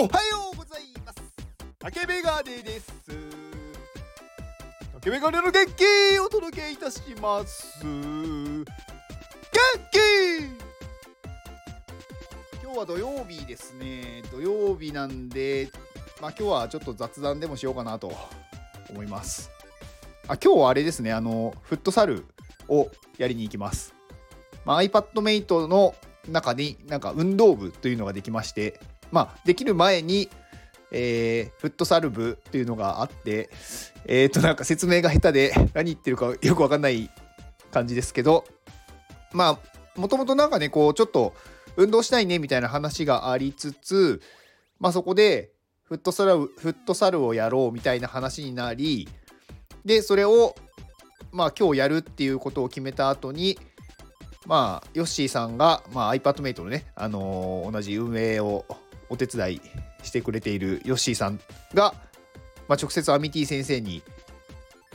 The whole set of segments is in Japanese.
おはようございます。竹メガネです竹メガネの元気お届けいたします。元気！今日は土曜日ですね。土曜日なんでまあ今日はちょっと雑談でもしようかなと思います。あ今日はあれですね。あのフットサルをやりに行きます。まあ、iPadMate の中になんか運動部というのができまして、まあ、できる前に、えー、フットサル部というのがあって、えっ、ー、と、なんか説明が下手で何言ってるかよくわかんない感じですけど、まあ、もともとなんかね、こう、ちょっと運動したいねみたいな話がありつつ、まあ、そこでフットサル、フットサルをやろうみたいな話になり、で、それを、まあ、今日やるっていうことを決めた後に、まあ、ヨッシーさんが、まあ、iPadMate のね、あのー、同じ運営をお手伝いしてくれているヨッシーさんが、まあ、直接アミティ先生に、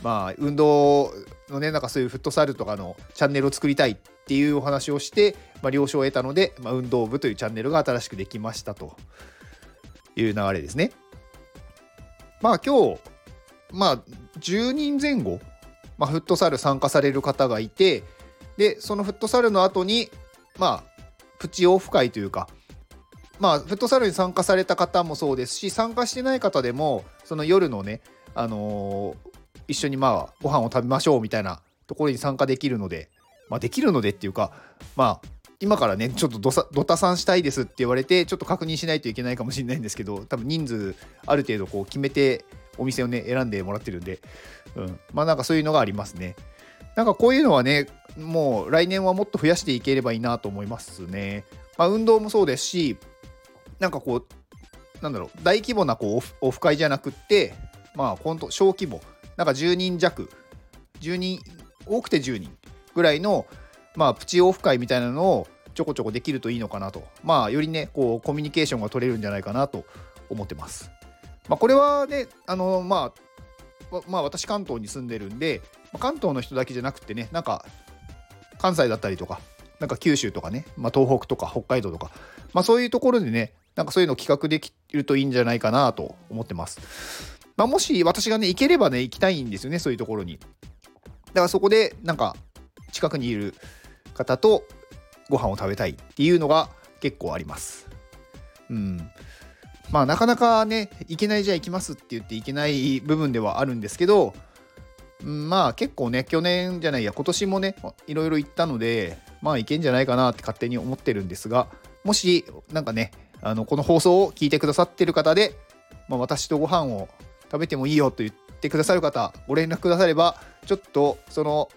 まあ、運動のね、なんかそういうフットサルとかのチャンネルを作りたいっていうお話をして、まあ、了承を得たので、まあ、運動部というチャンネルが新しくできましたという流れですね。まあ今日、まあ10人前後、まあ、フットサル参加される方がいて、でそのフットサルの後にまあプチオフ会というかまあフットサルに参加された方もそうですし参加してない方でもその夜のねあのー、一緒にまあご飯を食べましょうみたいなところに参加できるのでまあできるのでっていうかまあ今からねちょっとドサドタさんしたいですって言われてちょっと確認しないといけないかもしれないんですけど多分人数ある程度こう決めてお店をね選んでもらってるんで、うん、まあなんかそういうのがありますね。なんかこういうのはねもう来年はもっと増やしていければいいなと思いますね。まあ、運動もそうですし、なんかこう、なんだろう、大規模なこうオフ会じゃなくって、まあ、本当小規模、なんか10人弱、10人、多くて10人ぐらいの、まあ、プチオフ会みたいなのをちょこちょこできるといいのかなと。まあ、よりね、こう、コミュニケーションが取れるんじゃないかなと思ってます。まあ、これはね、あの、まあ、まあ、私関東に住んでるんで、関東の人だけじゃなくてね、なんか関西だったりとか、なんか九州とかね、まあ、東北とか北海道とか、まあ、そういうところでね、なんかそういうの企画できるといいんじゃないかなと思ってます。まあ、もし私がね、行ければね、行きたいんですよね、そういうところに。だからそこで、なんか、近くにいる方とご飯を食べたいっていうのが結構あります。うん。まあ、なかなかね、行けないじゃあ行きますって言って行けない部分ではあるんですけど、まあ結構ね、去年じゃないや、今年もね、いろいろ行ったので、まあいけんじゃないかなって勝手に思ってるんですが、もし、なんかね、あのこの放送を聞いてくださってる方で、まあ、私とご飯を食べてもいいよと言ってくださる方、ご連絡くだされば、ちょっとその、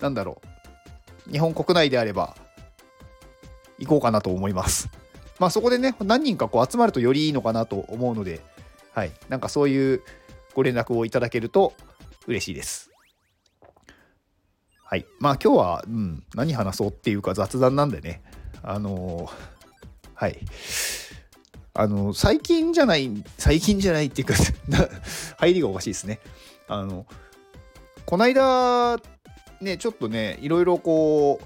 なんだろう、日本国内であれば、行こうかなと思います。まあそこでね、何人かこう集まるとよりいいのかなと思うので、はい、なんかそういうご連絡をいただけると嬉しいです。はい。まあ今日は、うん、何話そうっていうか雑談なんでね、あのー、はい。あの、最近じゃない、最近じゃないっていうか 入りがおかしいですね。あの、こないだ、ね、ちょっとね、いろいろこ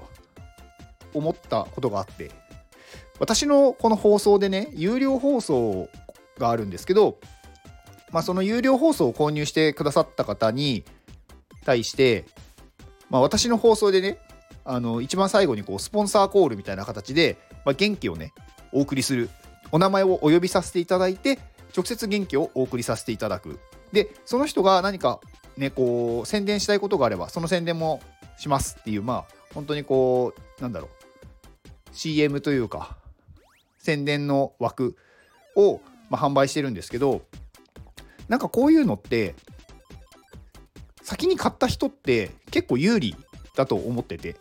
う、思ったことがあって、私のこの放送でね、有料放送があるんですけど、まあ、その有料放送を購入してくださった方に対して、まあ、私の放送でね、あの一番最後にこうスポンサーコールみたいな形で、まあ、元気をね、お送りする。お名前をお呼びさせていただいて、直接元気をお送りさせていただく。で、その人が何かね、こう、宣伝したいことがあれば、その宣伝もしますっていう、まあ、本当にこう、なんだろう、CM というか、宣伝の枠を、まあ、販売してるんですけど、なんかこういうのって先に買った人って結構有利だと思ってて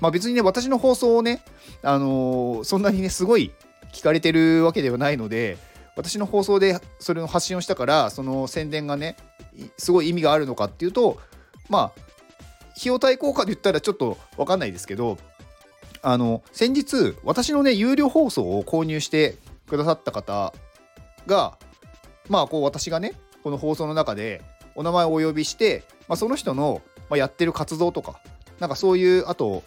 まあ別にね私の放送をねあのー、そんなにねすごい聞かれてるわけではないので私の放送でそれの発信をしたからその宣伝がねすごい意味があるのかっていうとまあ費用対効果で言ったらちょっと分かんないですけどあの先日私のね有料放送を購入してくださった方がまあこう私がねこの放送の中でお名前をお呼びして、まあ、その人の、まやってる活動とかなんかそういうあと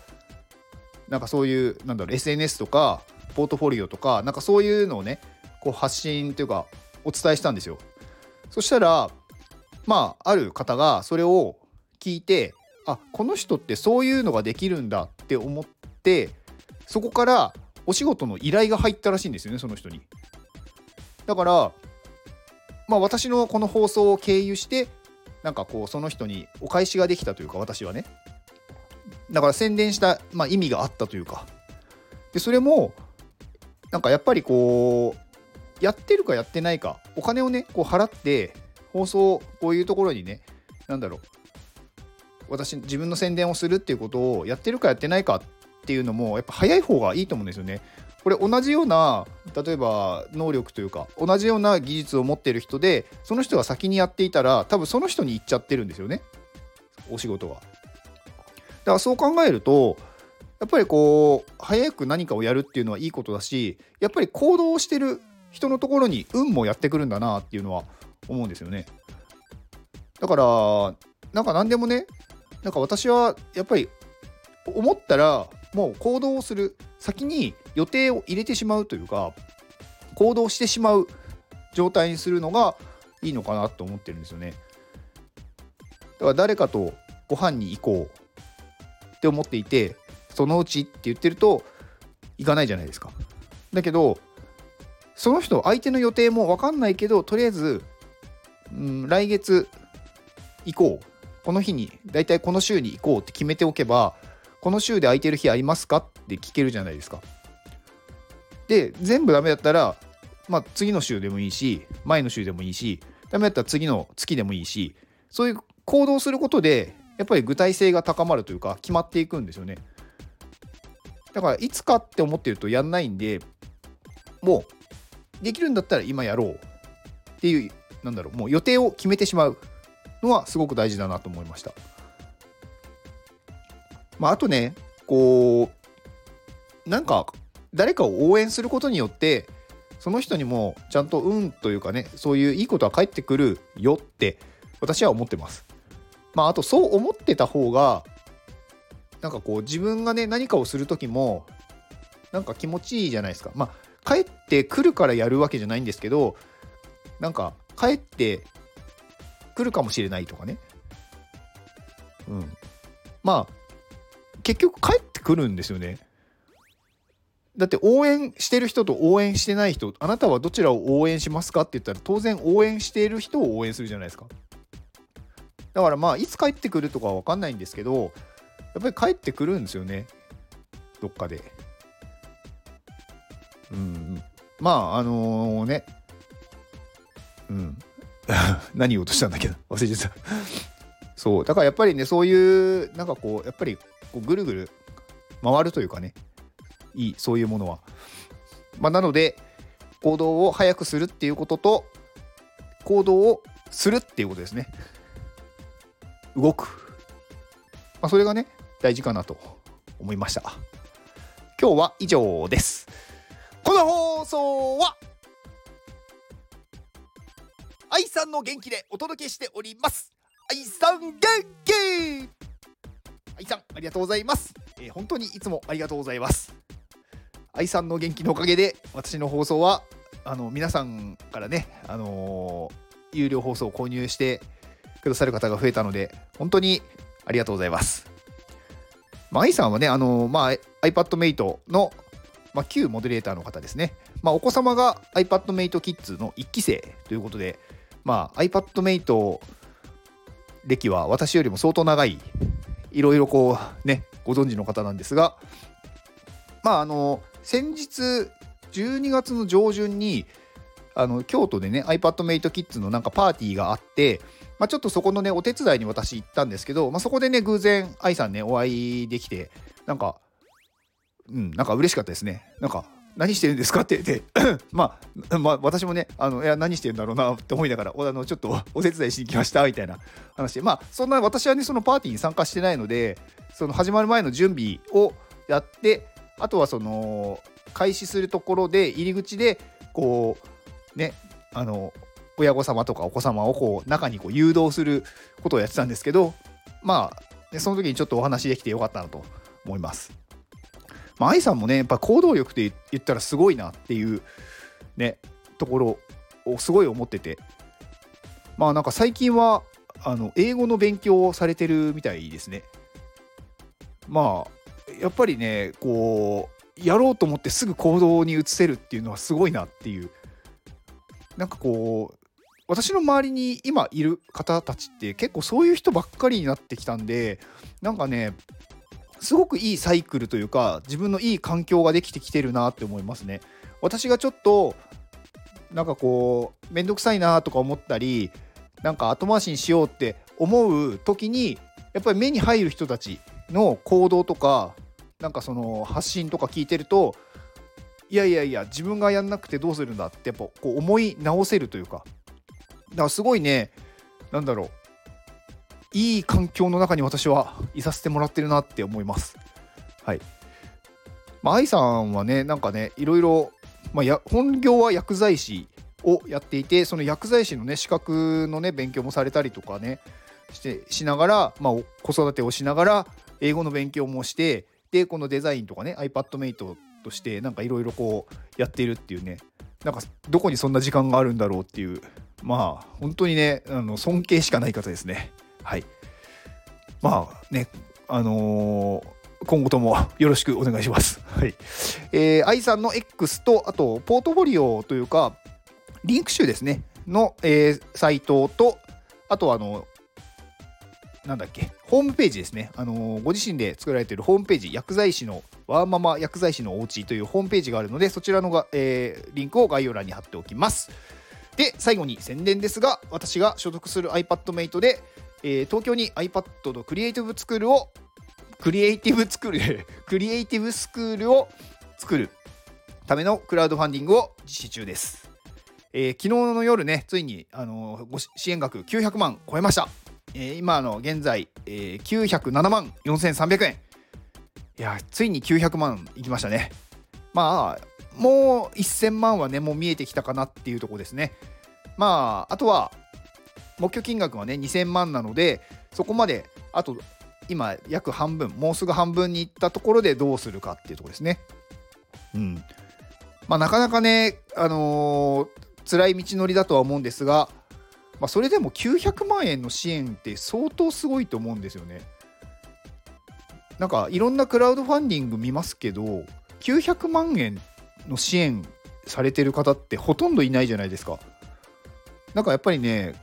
なんかそういうなんだろう SNS とかポートフォリオとかなんかそういうのをねこう発信というかお伝えしたんですよ。そしたらまあある方がそれを聞いてあこの人ってそういうのができるんだって思ってそこからお仕事の依頼が入ったらしいんですよねその人に。だからまあ私のこの放送を経由してなんかこうその人にお返しができたというか私はねだから宣伝した、まあ、意味があったというかでそれもなんかやっぱりこうやってるかやってないかお金をねこう払って放送こういうところにね何だろう私自分の宣伝をするっていうことをやってるかやってないかっていうのもやっぱ早い方がいいと思うんですよね。これ同じような例えば能力というか同じような技術を持ってる人でその人が先にやっていたら多分その人に行っちゃってるんですよねお仕事が。だからそう考えるとやっぱりこう早く何かをやるっていうのはいいことだしやっぱり行動してる人のところに運もやってくるんだなっていうのは思うんですよね。だからなんか何でもねなんか私はやっぱり思ったらもう行動をする先に予定を入れてしまうというか行動してしまう状態にするのがいいのかなと思ってるんですよね。だから誰かとご飯に行こうって思っていてそのうちって言ってると行かないじゃないですか。だけどその人相手の予定も分かんないけどとりあえず、うん、来月行こうこの日に大体この週に行こうって決めておけばこの週で空いてる日ありますか？って聞けるじゃないですか。で全部ダメだったら、まあ、次の週でもいいし前の週でもいいしダメだったら次の月でもいいしそういう行動することでやっぱり具体性が高まるというか決まっていくんですよね。だからいつかって思ってるとやんないんでもうできるんだったら今やろうっていうなんだろうもう予定を決めてしまうのはすごく大事だなと思いました。まあ、あとねこうなんか誰かを応援することによってその人にもちゃんと運というかねそういういいことは返ってくるよって私は思ってます。まああとそう思ってた方がなんかこう自分がね何かをする時もなんか気持ちいいじゃないですか。まあ帰ってくるからやるわけじゃないんですけどなんか帰ってくるかもしれないとかね。うん。まあ結局帰ってくるんですよね。だって応援してる人と応援してない人あなたはどちらを応援しますかって言ったら当然応援している人を応援するじゃないですか。だからまあいつ帰ってくるとかは分かんないんですけどやっぱり帰ってくるんですよねどっかで。うんまああのー、ねうん 何言おうとしたんだけど忘れちゃったそうだからやっぱりねそういうなんかこうやっぱりこうぐるぐる回るというかねいいそういうものは。まあ、なので行動を早くするっていうことと行動をするっていうことですね。動く。まあ、それがね大事かなと思いました。今日は以上です。この放送は愛さんの元気でお届けしております。愛さん元気愛さんありがとうございます、えー、本当にいつもありがとうございます愛さんの元気のおかげで私の放送はあの皆さんからねあのー、有料放送を購入してくださる方が増えたので本当にありがとうございますまあ、愛さんはね、あの、まあ、iPadMate の、まあ、旧モデレーターの方ですね。まあ、お子様が iPadMate Kids の1期生ということで、まあ、iPadMate 歴は私よりも相当長いいろいろこうねご存知の方なんですがまああの先日12月の上旬にあの京都でね iPadMateKids のなんかパーティーがあって、まあ、ちょっとそこのねお手伝いに私行ったんですけど、まあ、そこでね偶然愛さんねお会いできてなんかうんなんか嬉しかったですね。なんか何してるんですかって言って まあ、まあ、私もね、あのいや何してるんだろうなって思いながら、あのちょっとお手伝いしに来ましたみたいな話で、まあ、そんな私はね、そのパーティーに参加してないので、その始まる前の準備をやって、あとはその開始するところで、入り口で、こう、ね、あの、親御様とかお子様をこう中にこう誘導することをやってたんですけど、まあ、その時にちょっとお話できてよかったなと思います。まあ、愛さんもね、やっぱ行動力って言ったらすごいなっていう、ね、ところをすごい思っててまあなんか最近はあの英語の勉強をされてるみたいですね。まあやっぱりねこうやろうと思ってすぐ行動に移せるっていうのはすごいなっていうなんかこう私の周りに今いる方たちって結構そういう人ばっかりになってきたんでなんかねすごくいいサイクルというか自分のいい環境ができてきてるなって思いますね。私がちょっとなんかこう面倒くさいなとか思ったりなんか後回しにしようって思う時にやっぱり目に入る人たちの行動とかなんかその発信とか聞いてるといやいやいや自分がやんなくてどうするんだってやっぱこう思い直せるというか。だからすごいねなんだろう。いい環境の中に私はいさせてもらってるなって思います。はい。まあ愛さんはねなんかねいろいろ、まあ、や本業は薬剤師をやっていてその薬剤師のね資格のね勉強もされたりとかねしてしながら、まあ、子育てをしながら英語の勉強もしてでこのデザインとかね iPadMate としてなんかいろいろこうやっているっていうね。なんかどこにそんな時間があるんだろうっていう。まあ本当にねあの尊敬しかない方ですね。はい。まあねあのー今後ともよろしくお願いします。はい。えー、愛さんの X と、あと、ポートフォリオというか、リンク集ですね、の、えー、サイトと、あとあの、なんだっけ、ホームページですね、あのー、ご自身で作られているホームページ、薬剤師の、ワーママ薬剤師のおうちというホームページがあるので、そちらのが、えー、リンクを概要欄に貼っておきます。で、最後に宣伝ですが、私が所属する iPadMate で、えー、東京に iPad のクリエイティブスクールを、クリエイティブスクール、クリエイティブスクールを作るためのクラウドファンディングを実施中です。えー、昨日の夜ね、ついに、あのー、ご支援額900万超えました。えー、今の現在、えー、907万4300円。いや、ついに900万いきましたね。まあ、もう1000万はね、もう見えてきたかなっていうとこですね。まあ、あとは、目標金額はね、2000万なので、そこまで、あと、今、約半分、もうすぐ半分にいったところでどうするかっていうとこですね。うん。まあ、なかなかね、あのー辛い道のりだとは思うんですが、まあ、それでも900万円の支援って相当すごいと思うんですよね。なんかいろんなクラウドファンディング見ますけど900万円の支援されてる方ってほとんどいないじゃないですか。なんかやっぱりね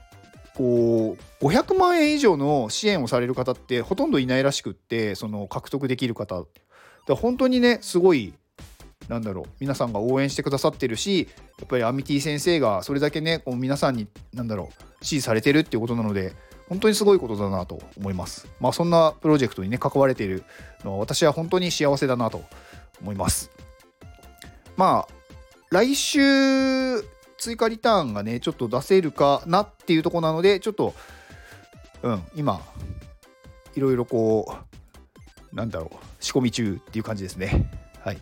こう500万円以上の支援をされる方ってほとんどいないらしくってその獲得できる方だ本当にねすごいなんだろう皆さんが応援してくださってるしやっぱりアミティ先生がそれだけねこう皆さんになんだろう支持されてるっていうことなので本当にすごいことだなと思います。まあそんなプロジェクトにね関われているのは私は本当に幸せだなと思います。まあ来週追加リターンがねちょっと出せるかなっていうとこなのでちょっとうん今いろいろこうなんだろう仕込み中っていう感じですね。はい。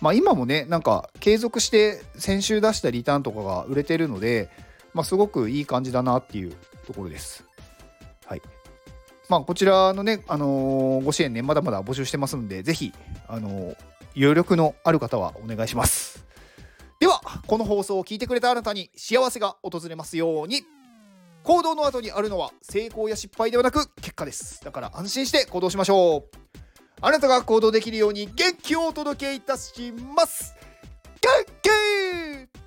まあ、今もねなんか継続して先週出したリターンとかが売れてるので、まあ、すごくいい感じだなっていうところです。はいまあ、こちらのね、あのー、ご支援ね、まだまだ募集してますので、ぜひ、あのー、余力のある方はお願いします。では、この放送を聞いてくれたあなたに幸せが訪れますように。行動の後にあるのは成功や失敗ではなく結果です。だから安心して行動しましょう。あなたが行動できるように元気をお届けいたします元気